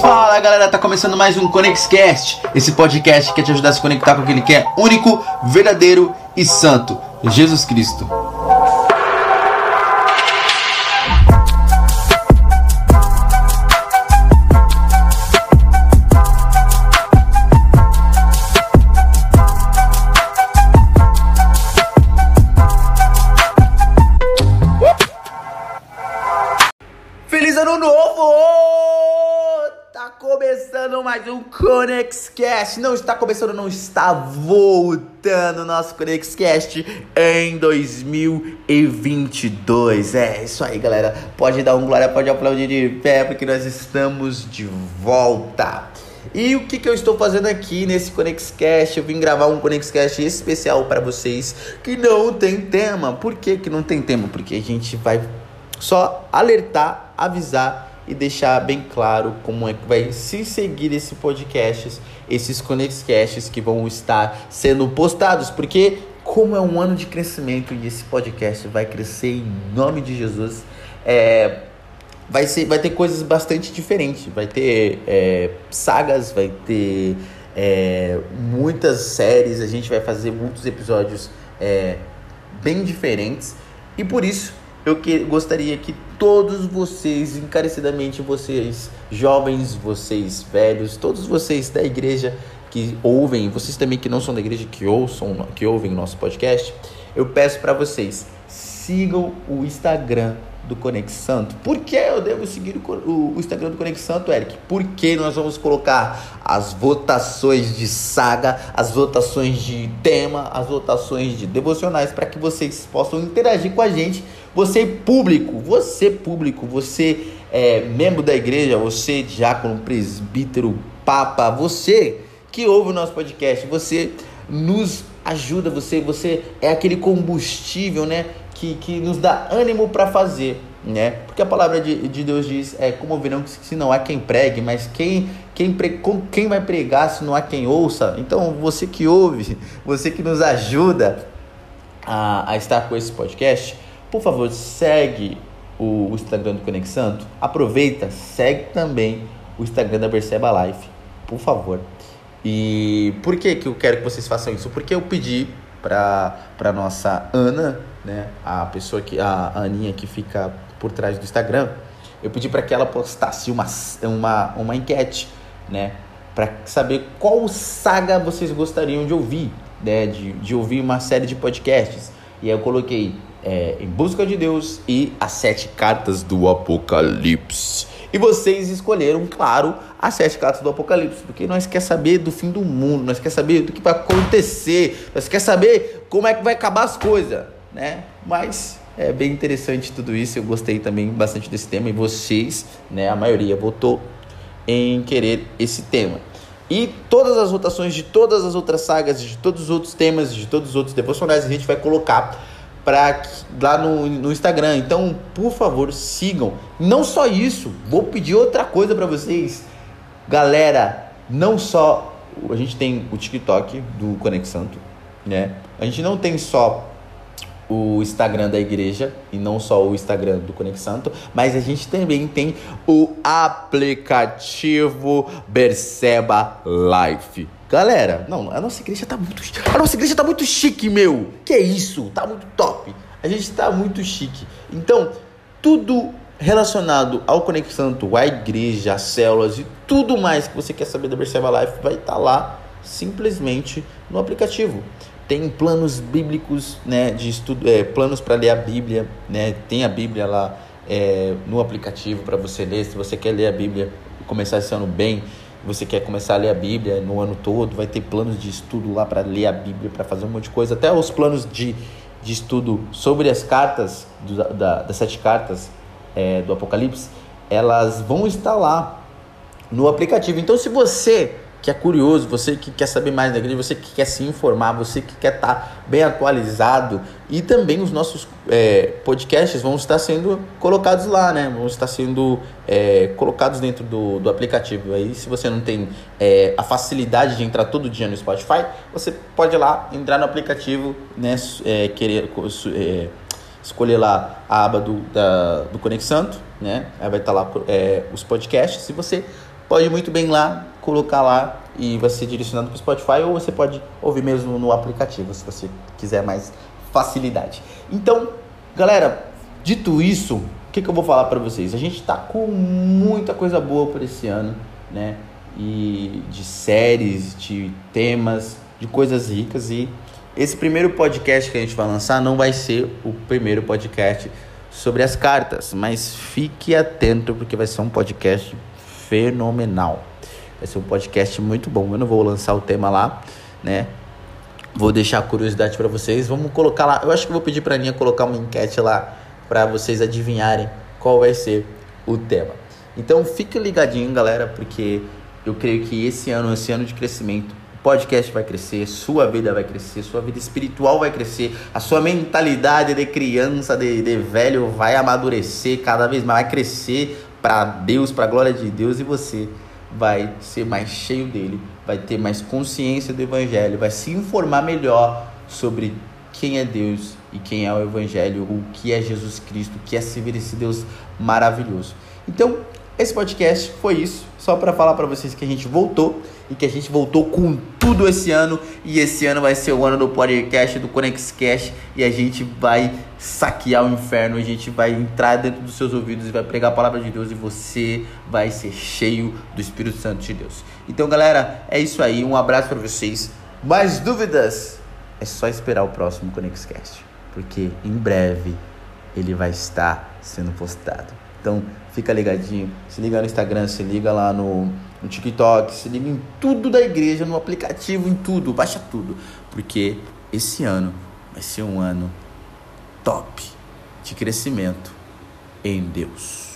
Fala galera, tá começando mais um ConexCast, esse podcast que quer te ajudar a se conectar com aquele que é único, verdadeiro e santo, Jesus Cristo. Feliz ano novo! Começando mais um ConexCast. Não está começando, não está voltando nosso ConexCast em 2022. É isso aí, galera. Pode dar um glória, pode aplaudir de pé, porque nós estamos de volta. E o que, que eu estou fazendo aqui nesse ConexCast? Eu vim gravar um ConexCast especial para vocês que não tem tema. Por que, que não tem tema? Porque a gente vai só alertar, avisar e deixar bem claro como é que vai se seguir esse podcast, esses ConexCasts que vão estar sendo postados, porque como é um ano de crescimento e esse podcast vai crescer em nome de Jesus, é, vai, ser, vai ter coisas bastante diferentes, vai ter é, sagas, vai ter é, muitas séries, a gente vai fazer muitos episódios é, bem diferentes e por isso eu que, gostaria que todos vocês, encarecidamente vocês jovens, vocês velhos, todos vocês da igreja que ouvem, vocês também que não são da igreja que ouçam, que ouvem nosso podcast, eu peço para vocês sigam o Instagram do Conex Santo. Por que eu devo seguir o, Instagram do Conex Santo, Eric? Porque nós vamos colocar as votações de saga, as votações de tema, as votações de devocionais para que vocês possam interagir com a gente. Você público, você público, você é, membro da igreja, você diácono, presbítero, papa, você que ouve o nosso podcast, você nos ajuda, você, você é aquele combustível, né? Que, que nos dá ânimo para fazer, né? Porque a palavra de, de Deus diz, é como ouvirão se não há quem pregue, mas quem, quem, pre, quem vai pregar se não há quem ouça? Então, você que ouve, você que nos ajuda a, a estar com esse podcast, por favor, segue o, o Instagram do Conex Santo, aproveita, segue também o Instagram da Perceba Life, por favor. E por que, que eu quero que vocês façam isso? Porque eu pedi para nossa Ana, né, a pessoa que a Aninha que fica por trás do Instagram, eu pedi para que ela postasse uma, uma, uma enquete, né, para saber qual saga vocês gostariam de ouvir, né, de, de ouvir uma série de podcasts. E aí eu coloquei é, Em Busca de Deus e As Sete Cartas do Apocalipse. E vocês escolheram, claro, as sete cartas do Apocalipse, porque nós quer saber do fim do mundo, nós quer saber do que vai acontecer, nós quer saber como é que vai acabar as coisas, né? Mas é bem interessante tudo isso, eu gostei também bastante desse tema e vocês, né, a maioria votou em querer esse tema. E todas as votações de todas as outras sagas, de todos os outros temas, de todos os outros devocionais, a gente vai colocar pra, lá no, no Instagram. Então, por favor, sigam. Não só isso, vou pedir outra coisa para vocês. Galera, não só a gente tem o TikTok do Conex Santo, né? A gente não tem só o Instagram da igreja e não só o Instagram do Conex Santo, mas a gente também tem o aplicativo Berceba Life. Galera, não, a nossa igreja tá muito, a nossa igreja tá muito chique, meu. Que é isso? Tá muito top. A gente tá muito chique. Então, tudo relacionado ao Conex Santo, à igreja, às células e tudo mais que você quer saber da Berceba Life vai estar tá lá simplesmente no aplicativo tem planos bíblicos, né, de estudo, é, planos para ler a Bíblia, né, tem a Bíblia lá é, no aplicativo para você ler. Se você quer ler a Bíblia e começar esse ano bem, você quer começar a ler a Bíblia no ano todo, vai ter planos de estudo lá para ler a Bíblia, para fazer um monte de coisa, até os planos de, de estudo sobre as cartas, do, da, das sete cartas é, do Apocalipse, elas vão estar lá no aplicativo. Então, se você que é curioso, você que quer saber mais da igreja, você que quer se informar, você que quer estar tá bem atualizado e também os nossos é, podcasts vão estar sendo colocados lá, né? Vão estar sendo é, colocados dentro do, do aplicativo. Aí, se você não tem é, a facilidade de entrar todo dia no Spotify, você pode ir lá, entrar no aplicativo, né? É, querer é, escolher lá a aba do, da, do Conexanto, né? Aí vai estar lá é, os podcasts. Se você pode muito bem lá, colocar lá e vai ser direcionado para o Spotify ou você pode ouvir mesmo no aplicativo, se você quiser mais facilidade. Então, galera, dito isso, o que, que eu vou falar para vocês? A gente está com muita coisa boa por esse ano, né? E de séries, de temas, de coisas ricas e esse primeiro podcast que a gente vai lançar não vai ser o primeiro podcast sobre as cartas, mas fique atento porque vai ser um podcast fenomenal. Vai ser um podcast muito bom. Eu não vou lançar o tema lá, né? Vou deixar a curiosidade para vocês. Vamos colocar lá. Eu acho que vou pedir para a Aninha colocar uma enquete lá para vocês adivinharem qual vai ser o tema. Então fique ligadinho, galera, porque eu creio que esse ano, esse ano de crescimento, podcast vai crescer, sua vida vai crescer, sua vida espiritual vai crescer, a sua mentalidade de criança, de, de velho vai amadurecer cada vez mais, vai crescer para Deus, para a glória de Deus e você vai ser mais cheio dele, vai ter mais consciência do Evangelho, vai se informar melhor sobre quem é Deus e quem é o Evangelho, o que é Jesus Cristo, o que é servir esse Deus maravilhoso. Então, esse podcast foi isso, só para falar para vocês que a gente voltou e que a gente voltou com tudo esse ano e esse ano vai ser o ano do podcast do Conex Cash e a gente vai saquear o inferno, a gente vai entrar dentro dos seus ouvidos e vai pregar a palavra de Deus e você vai ser cheio do Espírito Santo de Deus. Então, galera, é isso aí, um abraço para vocês. Mais dúvidas? É só esperar o próximo Conex Cast, porque em breve ele vai estar sendo postado. Então, fica ligadinho. Se liga no Instagram, se liga lá no, no TikTok, se liga em tudo da igreja, no aplicativo, em tudo, baixa tudo. Porque esse ano vai ser um ano top de crescimento em Deus.